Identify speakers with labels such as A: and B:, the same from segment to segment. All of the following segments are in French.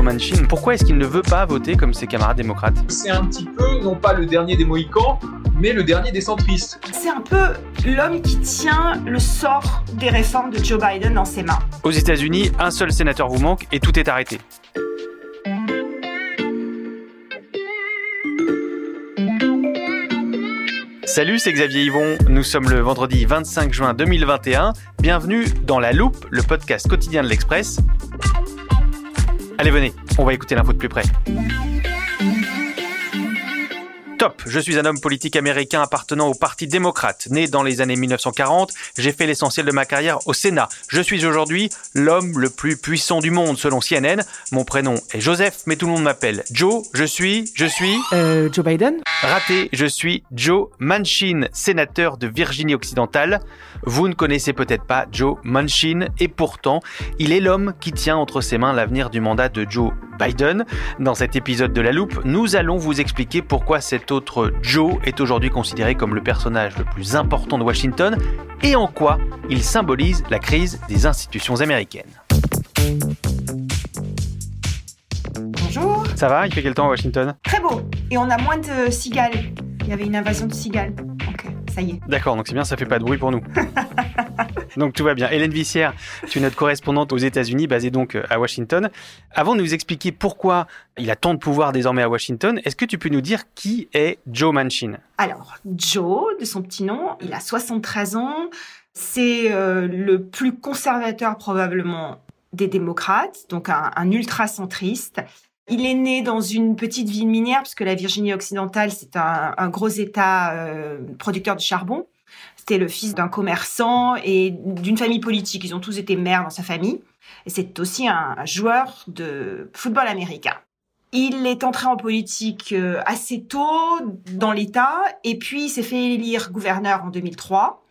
A: Joe Manchin, pourquoi est-ce qu'il ne veut pas voter comme ses camarades démocrates?
B: C'est un petit peu, non pas le dernier des Mohicans, mais le dernier des centristes.
C: C'est un peu l'homme qui tient le sort des réformes de Joe Biden dans ses mains.
A: Aux États-Unis, un seul sénateur vous manque et tout est arrêté. Salut, c'est Xavier Yvon. Nous sommes le vendredi 25 juin 2021. Bienvenue dans La Loupe, le podcast quotidien de l'Express. Allez, venez, on va écouter l'info de plus près. Top, je suis un homme politique américain appartenant au Parti démocrate. Né dans les années 1940, j'ai fait l'essentiel de ma carrière au Sénat. Je suis aujourd'hui l'homme le plus puissant du monde selon CNN. Mon prénom est Joseph, mais tout le monde m'appelle Joe. Je suis, je suis...
D: Euh, Joe Biden
A: Raté, je suis Joe Manchin, sénateur de Virginie occidentale. Vous ne connaissez peut-être pas Joe Manchin, et pourtant, il est l'homme qui tient entre ses mains l'avenir du mandat de Joe Biden. Dans cet épisode de La Loupe, nous allons vous expliquer pourquoi cet autre Joe est aujourd'hui considéré comme le personnage le plus important de Washington et en quoi il symbolise la crise des institutions américaines.
C: Bonjour.
A: Ça va? Il fait quel temps à Washington?
C: Très beau. Et on a moins de cigales. Il y avait une invasion de cigales. Ok, ça y est.
A: D'accord, donc c'est bien, ça fait pas de bruit pour nous. donc tout va bien. Hélène Vissière, tu es notre correspondante aux États-Unis, basée donc euh, à Washington. Avant de nous expliquer pourquoi il a tant de pouvoir désormais à Washington, est-ce que tu peux nous dire qui est Joe Manchin?
C: Alors, Joe, de son petit nom, il a 73 ans. C'est euh, le plus conservateur probablement des démocrates, donc un, ultra-centriste. Il est né dans une petite ville minière, puisque la Virginie occidentale, c'est un, un gros État euh, producteur de charbon. C'était le fils d'un commerçant et d'une famille politique. Ils ont tous été maires dans sa famille. Et c'est aussi un, joueur de football américain. Il est entré en politique euh, assez tôt dans l'État et puis il s'est fait élire gouverneur en 2003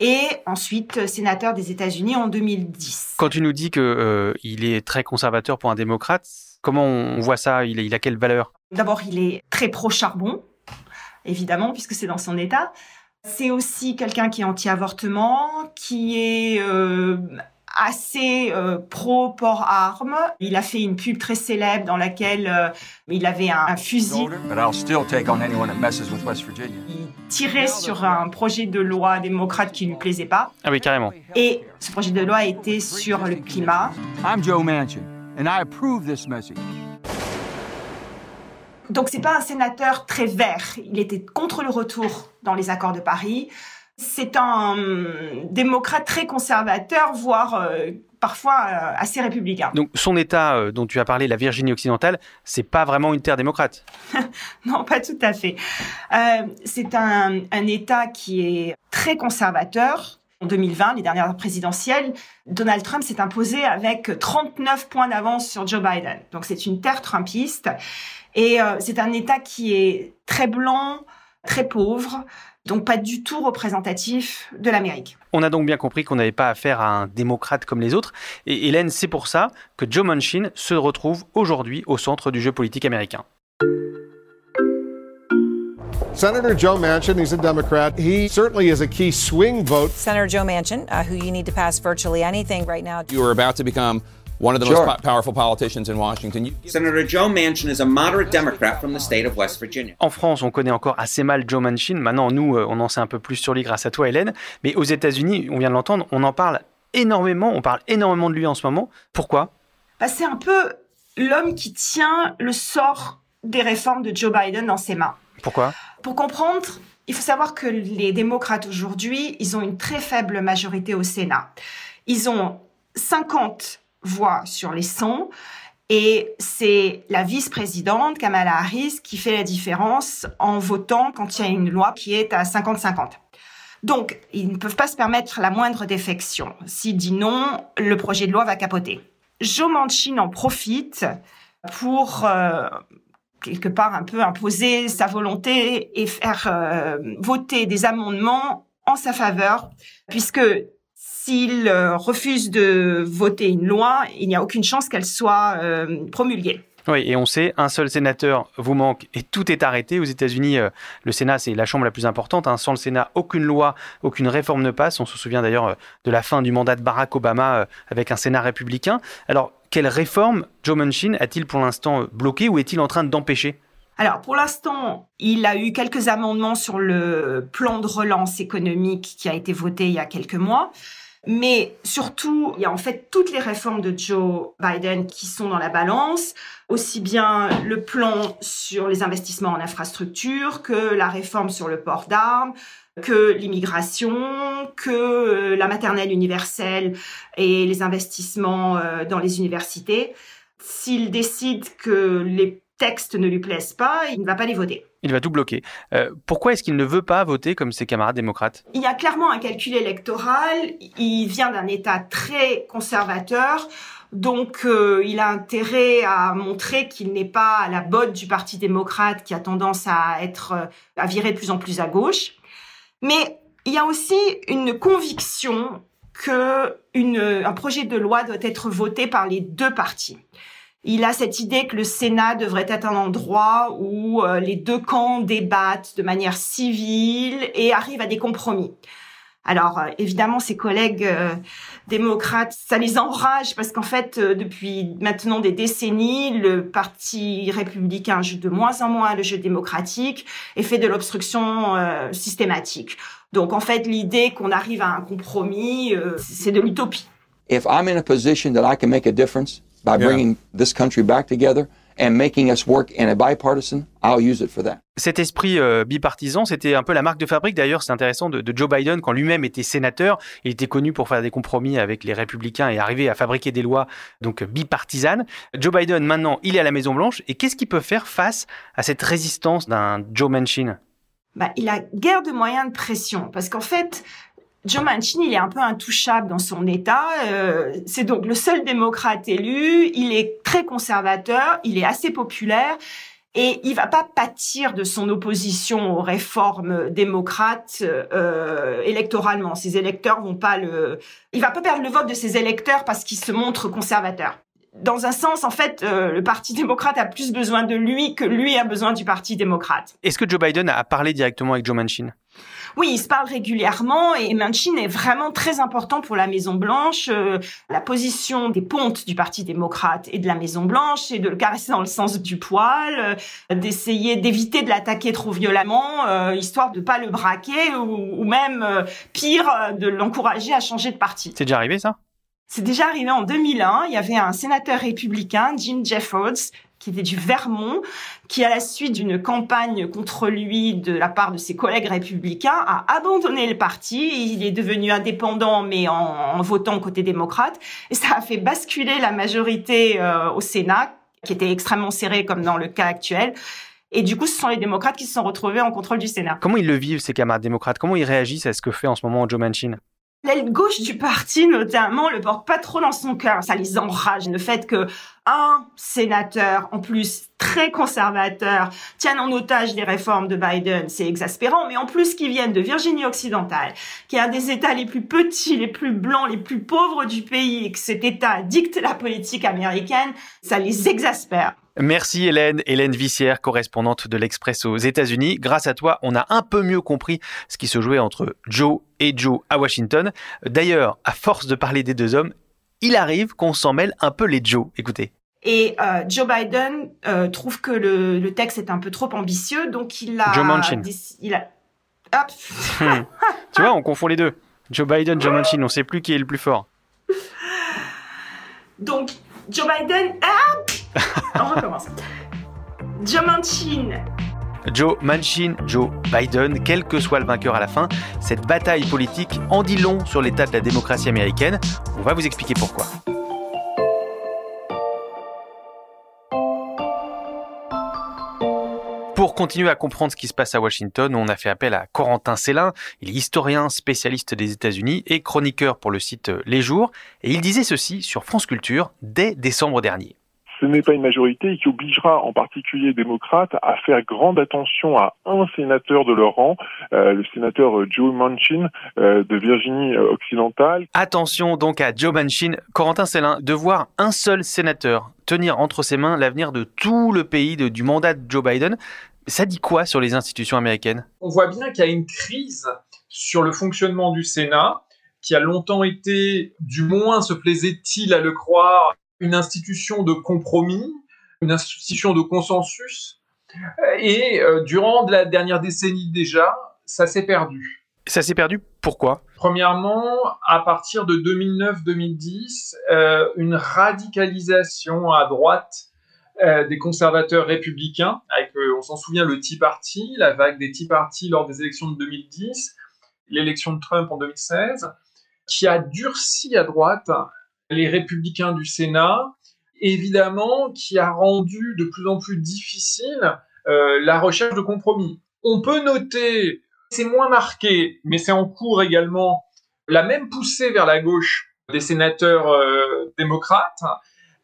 C: et ensuite sénateur des États-Unis en 2010.
A: Quand tu nous dis que euh, il est très conservateur pour un démocrate, comment on voit ça? Il, est- il a quelle valeur?
C: D'abord, il est très pro-charbon, évidemment, puisque c'est dans son État. C'est aussi quelqu'un qui est anti-avortement, qui est euh, assez euh, pro-port armes. Il a fait une pub très célèbre dans laquelle euh, il avait un, un fusil.
E: But I'll still take on anyone that messes with West Virginia.
C: Il tirait sur un projet de loi démocrate qui lui plaisait pas.
A: Ah oui, carrément.
C: Et ce projet de loi était sur le climat.
E: I'm Joe Manchin, and I approve this message.
C: Donc c'est pas un sénateur très vert. Il était contre le retour dans les accords de Paris. C'est un hum, démocrate très conservateur, voire euh, parfois euh, assez républicain.
A: Donc son État euh, dont tu as parlé, la Virginie occidentale, c'est pas vraiment une terre démocrate?
C: Non, pas tout à fait. C'est un, un État qui est très conservateur. En 2020, les dernières présidentielles, Donald Trump s'est imposé avec 39 points d'avance sur Joe Biden. Donc c'est une terre trumpiste. Et euh, c'est un État qui est très blanc, très pauvre, donc pas du tout représentatif de l'Amérique.
A: On a donc bien compris qu'on n'avait pas affaire à un démocrate comme les autres. Et Hélène, c'est pour ça que Joe Manchin se retrouve aujourd'hui au centre du jeu politique américain.
F: Senator Joe Manchin, he's a Democrat. He certainly is a key swing vote.
G: Senator Joe Manchin, uh, who you need to pass virtually anything right now.
H: You are about to become
D: one of the
G: Sure.
D: most po- powerful politicians in Washington. You-
G: Senator Joe Manchin is a moderate Democrat from the state of West Virginia.
A: En France, on connaît encore assez mal Joe Manchin. Maintenant, nous, euh, on en sait un peu plus sur lui grâce à toi, Hélène. Mais aux États-Unis, on vient de l'entendre, on en parle énormément. On parle énormément de lui en ce moment. Pourquoi?
C: Bah, c'est un peu l'homme qui tient le sort des réformes de Joe Biden dans ses mains.
A: Pourquoi?
C: Pour comprendre, il faut savoir que les démocrates aujourd'hui, ils ont une très faible majorité au Sénat. Ils ont 50 voix sur les 100 et c'est la vice-présidente Kamala Harris qui fait la différence en votant quand il y a une loi qui est à 50-50. Donc, ils ne peuvent pas se permettre la moindre défection. S'il dit non, le projet de loi va capoter. Joe Manchin en profite pour euh, quelque part un peu imposer sa volonté et faire euh, voter des amendements en sa faveur, puisque s'il euh, refuse de voter une loi, il n'y a aucune chance qu'elle soit euh, promulguée.
A: Oui, et on sait, un seul sénateur vous manque et tout est arrêté. Aux États-Unis, euh, le Sénat, c'est la chambre la plus importante. hein. Sans le Sénat, aucune loi, aucune réforme ne passe. On se souvient d'ailleurs euh, de la fin du mandat de Barack Obama euh, avec un Sénat républicain. Alors, quelle réforme Joe Manchin a-t-il pour l'instant bloqué ou est-il en train d'empêcher?
C: Alors, pour l'instant, il a eu quelques amendements sur le plan de relance économique qui a été voté il y a quelques mois. Mais surtout, il y a en fait toutes les réformes de Joe Biden qui sont dans la balance, aussi bien le plan sur les investissements en infrastructure que la réforme sur le port d'armes, que l'immigration, que euh, la maternelle universelle et les investissements euh, dans les universités. S'il décide que les textes ne lui plaisent pas, il ne va pas les voter.
A: Il va tout bloquer. Euh, pourquoi est-ce qu'il ne veut pas voter comme ses camarades démocrates?
C: Il y a clairement un calcul électoral. Il vient d'un État très conservateur. Donc, euh, il a intérêt à montrer qu'il n'est pas à la botte du Parti démocrate qui a tendance à être, euh, à virer de plus en plus à gauche. Mais il y a aussi une conviction que un projet de loi doit être voté par les deux partis. Il a cette idée que le Sénat devrait être un endroit où euh, les deux camps débattent de manière civile et arrivent à des compromis. Alors euh, évidemment, ses collègues euh, démocrates, ça les enrage parce qu'en fait, euh, depuis maintenant des décennies, le parti républicain joue de moins en moins le jeu démocratique et fait de l'obstruction euh, systématique. Donc en fait, l'idée qu'on arrive à un compromis, euh, c'est de l'utopie.
H: If I'm in a position that I can make a difference by
D: Yeah.
H: bringing this country back together and making us work in a bipartisan, I'll use it for that.
A: Cet esprit euh, bipartisan, c'était un peu la marque de fabrique d'ailleurs, c'est intéressant, de, de Joe Biden quand lui-même était sénateur. Il était connu pour faire des compromis avec les républicains et arriver à fabriquer des lois donc bipartisanes. Joe Biden, maintenant, il est à la Maison-Blanche et qu'est-ce qu'il peut faire face à cette résistance d'un Joe Manchin?
C: Bah, il a guère de moyens de pression parce qu'en fait, Joe Manchin, il est un peu intouchable dans son État. Euh, c'est donc le seul démocrate élu. Il est très conservateur. Il est assez populaire. Et il va pas pâtir de son opposition aux réformes démocrates euh, électoralement. Ses électeurs vont pas le. Il va pas perdre le vote de ses électeurs parce qu'il se montre conservateur. Dans un sens, en fait, euh, le Parti démocrate a plus besoin de lui que lui a besoin du Parti démocrate.
A: Est-ce que Joe Biden a parlé directement avec Joe Manchin?
C: Oui, ils se parlent régulièrement et Manchin est vraiment très important pour la Maison Blanche. Euh, la position des pontes du Parti démocrate et de la Maison Blanche, c'est de le caresser dans le sens du poil, euh, d'essayer d'éviter de l'attaquer trop violemment, euh, histoire de pas le braquer ou, ou même euh, pire, euh, de l'encourager à changer de parti.
A: C'est déjà arrivé ça?
C: C'est déjà arrivé en 2001. Il y avait un sénateur républicain, Jim Jeffords, qui était du Vermont, qui, à la suite d'une campagne contre lui de la part de ses collègues républicains, a abandonné le parti. Il est devenu indépendant, mais en, votant côté démocrate. Et ça a fait basculer la majorité euh, au Sénat, qui était extrêmement serrée, comme dans le cas actuel. Et du coup, ce sont les démocrates qui se sont retrouvés en contrôle du Sénat.
A: Comment ils le vivent, ces camarades démocrates? Comment ils réagissent à ce que fait en ce moment Joe Manchin?
C: L'aile gauche du parti, notamment, le porte pas trop dans son cœur. Ça les enrage. Le fait que un sénateur, en plus très conservateur, tienne en otage les réformes de Biden, c'est exaspérant. Mais en plus, qu'ils viennent de Virginie occidentale, qui est un des États les plus petits, les plus blancs, les plus pauvres du pays, et que cet État dicte la politique américaine, ça les exaspère.
A: Merci Hélène, Hélène Vissière, correspondante de l'Express aux États-Unis. Grâce à toi, on a un peu mieux compris ce qui se jouait entre Joe et Joe à Washington. D'ailleurs, à force de parler des deux hommes, il arrive qu'on s'en mêle un peu les Joe. Écoutez.
C: Et euh, Joe Biden euh, trouve que le, le, texte est un peu trop ambitieux, donc il a...
A: Joe Manchin.
C: Il a... Hop.
A: Hmm. tu vois, on confond les deux. Joe Biden, Joe Manchin, on sait plus qui est le plus fort.
C: Donc, Joe Biden... Ah on recommence. Joe Manchin
A: Joe Manchin, Joe Biden, quel que soit le vainqueur à la fin, cette bataille politique en dit long sur l'état de la démocratie américaine. On va vous expliquer pourquoi. Pour continuer à comprendre ce qui se passe à Washington, on a fait appel à Corentin Célin. Il est historien, spécialiste des États-Unis et chroniqueur pour le site Les Jours. Et il disait ceci sur France Culture dès décembre dernier
I: ce n'est pas une majorité et qui obligera en particulier les démocrates à faire grande attention à un sénateur de leur rang, euh, le sénateur euh, Joe Manchin euh, de Virginie occidentale.
A: Attention donc à Joe Manchin, Corentin Célin, de voir un seul sénateur tenir entre ses mains l'avenir de tout le pays de, du mandat de Joe Biden. Ça dit quoi sur les institutions américaines?
B: On voit bien qu'il y a une crise sur le fonctionnement du Sénat qui a longtemps été, du moins se plaisait-il à le croire, une institution de compromis, une institution de consensus. Et euh, durant la dernière décennie déjà, ça s'est perdu.
A: Ça s'est perdu pourquoi?
B: Premièrement, à partir de 2009-2010, euh, une radicalisation à droite euh, des conservateurs républicains, avec, on s'en souvient, le Tea Party, la vague des Tea Party lors des élections de 2010, l'élection de Trump en 2016, qui a durci à droite les républicains du Sénat, évidemment, qui a rendu de plus en plus difficile euh, la recherche de compromis. On peut noter, c'est moins marqué, mais c'est en cours également, la même poussée vers la gauche des sénateurs euh, démocrates.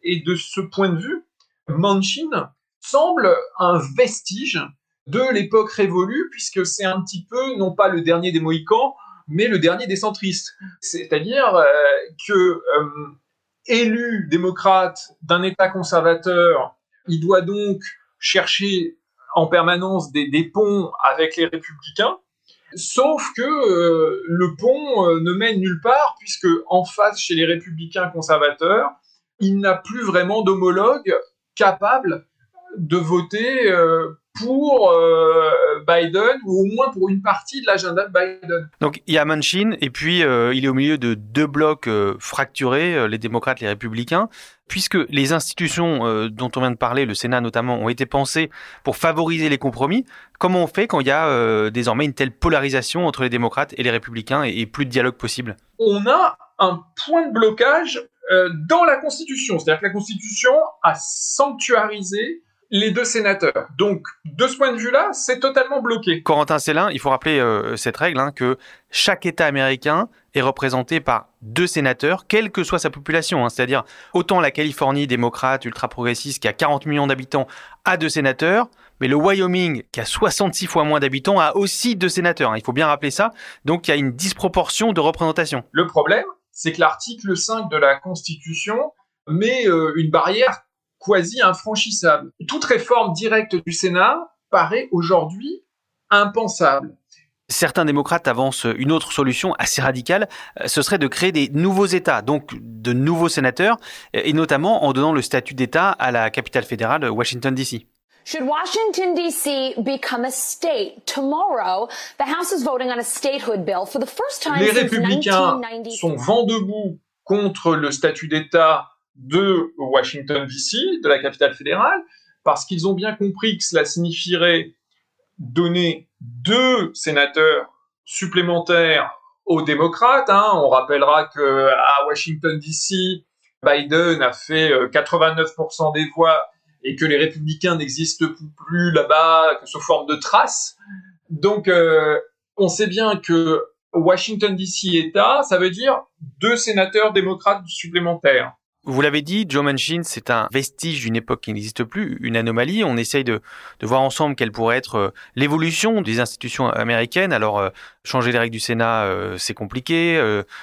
B: Et de ce point de vue, Manchin semble un vestige de l'époque révolue, puisque c'est un petit peu, non pas le dernier des Mohicans, mais le dernier des centristes. C'est-à-dire euh, que euh, élu démocrate d'un État conservateur, il doit donc chercher en permanence des, ponts avec les républicains. Sauf que euh, le pont ne mène nulle part, puisque en face, chez les républicains conservateurs, il n'a plus vraiment d'homologue capable de voter pour euh, Biden ou au moins pour une partie de l'agenda de Biden.
A: Donc il y a Manchin et puis euh, il est au milieu de deux blocs euh, fracturés, les démocrates, les républicains. Puisque les institutions dont on vient de parler, le Sénat notamment, ont été pensées pour favoriser les compromis, comment on fait quand il y a désormais une telle polarisation entre les démocrates et les républicains et, et plus de dialogue possible?
B: On a un point de blocage dans la Constitution. C'est-à-dire que la Constitution a sanctuarisé les deux sénateurs. Donc, de ce point de vue-là, c'est totalement bloqué.
A: Corentin Célin, il faut rappeler euh, cette règle, hein, que chaque État américain est représenté par deux sénateurs, quelle que soit sa population. Hein. C'est-à-dire, autant la Californie, démocrate, ultra-progressiste, qui a 40 millions d'habitants, a deux sénateurs, mais le Wyoming, qui a 66 fois moins d'habitants, a aussi deux sénateurs. Hein. Il faut bien rappeler ça. Donc, il y a une disproportion de représentation.
B: Le problème, c'est que l'article 5 de la Constitution met euh, une barrière quasi infranchissable. Toute réforme directe du Sénat paraît aujourd'hui impensable.
A: Certains démocrates avancent une autre solution assez radicale, euh, ce serait de créer des nouveaux États, donc de nouveaux sénateurs, et notamment en donnant le statut d'État à la capitale fédérale, Washington, D.C.
J: Should Washington, D.C. become a state tomorrow, the House is voting on a statehood bill for the first time
B: Les républicains sont vent debout contre le statut d'État de Washington, D.C., de la capitale fédérale, parce qu'ils ont bien compris que cela signifierait donner deux sénateurs supplémentaires aux démocrates. Hein. On rappellera que à Washington, D.C., Biden a fait 89% euh, des voix et que les républicains n'existent plus là-bas, que sous forme de traces. Donc, euh, on sait bien que Washington, D.C. État, ça veut dire deux sénateurs démocrates supplémentaires.
A: Vous l'avez dit, Joe Manchin, c'est un vestige d'une époque qui n'existe plus, une anomalie. On essaye de, voir ensemble quelle pourrait être euh, l'évolution des institutions américaines. Alors, euh, changer les règles du Sénat, euh, c'est compliqué.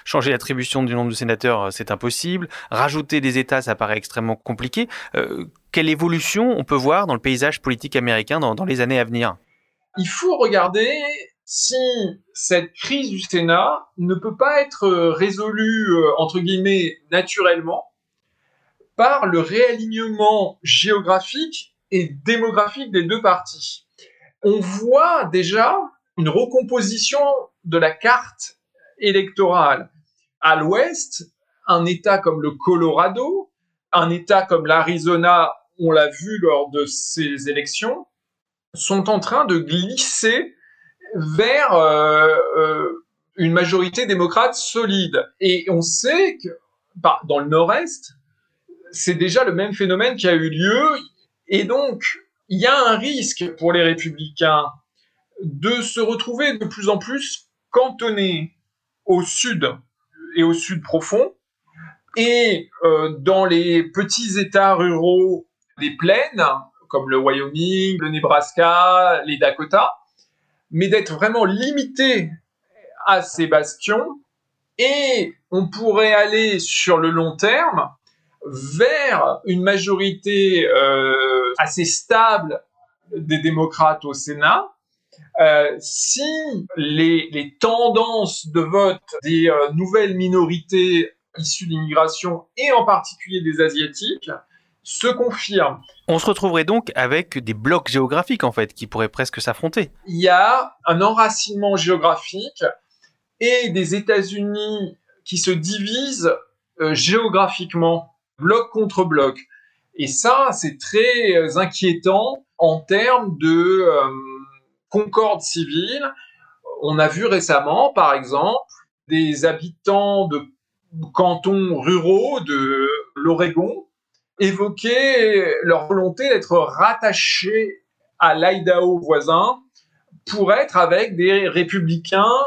A: changer l'attribution du nombre de sénateurs, c'est impossible. Rajouter des États, ça paraît extrêmement compliqué. quelle évolution on peut voir dans le paysage politique américain dans, les années à venir?
B: Il faut regarder si cette crise du Sénat ne peut pas être résolue, entre guillemets, naturellement, par le réalignement géographique et démographique des deux partis. On voit déjà une recomposition de la carte électorale. À l'ouest, un État comme le Colorado, un État comme l'Arizona, on l'a vu lors de ces élections, sont en train de glisser vers euh, euh, une majorité démocrate solide. Et on sait que bah, dans le nord-est, c'est déjà le même phénomène qui a eu lieu. Et donc, il y a un risque pour les républicains de se retrouver de plus en plus cantonnés au sud et au sud profond, et euh, dans les petits États ruraux des plaines, comme le Wyoming, le Nebraska, les Dakota, mais d'être vraiment limité à ces bastions. Et on pourrait aller sur le long terme vers une majorité euh, assez stable des démocrates au Sénat, euh, si les, les, tendances de vote des euh, nouvelles minorités issues d'immigration et en particulier des asiatiques se confirment.
A: On se retrouverait donc avec des blocs géographiques en fait qui pourraient presque s'affronter.
B: Il y a un enracinement géographique et des États-Unis qui se divisent euh, géographiquement, bloc contre bloc. Et ça, c'est très euh, inquiétant en termes de euh, concorde civile. On a vu récemment, par exemple, des habitants de cantons ruraux de l'Oregon évoquer leur volonté d'être rattachés à l'Idaho voisin pour être avec des républicains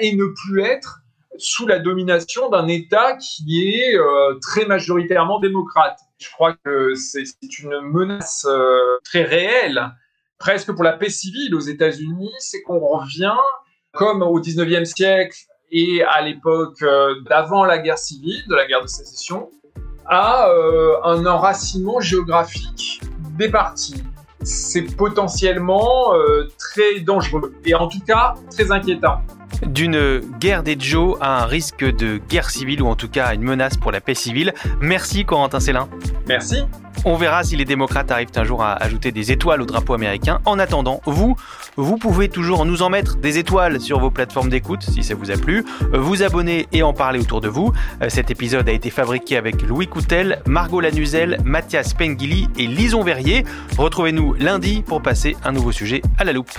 B: et ne plus être sous la domination d'un État qui est euh, très majoritairement démocrate. Je crois que c'est une menace euh, très réelle, presque pour la paix civile aux États-Unis, c'est qu'on revient comme au 19e siècle et à l'époque euh, d'avant la guerre civile, de la guerre de sécession, à un enracinement géographique des partis. C'est potentiellement très dangereux et en tout cas très inquiétant.
A: D'une guerre des Joe à un risque de guerre civile ou en tout cas à une menace pour la paix civile. Merci Corentin Célin.
B: Merci.
A: On verra si les démocrates arrivent un jour à ajouter des étoiles au drapeau américain. En attendant, vous, vous pouvez toujours nous en mettre des étoiles sur vos plateformes d'écoute si ça vous a plu, vous abonner et en parler autour de vous. Euh, cet épisode a été fabriqué avec Louis Coutel, Margot Lanuzel, Mathias Pengili et Lison Verrier. Retrouvez-nous lundi pour passer un nouveau sujet à la loupe.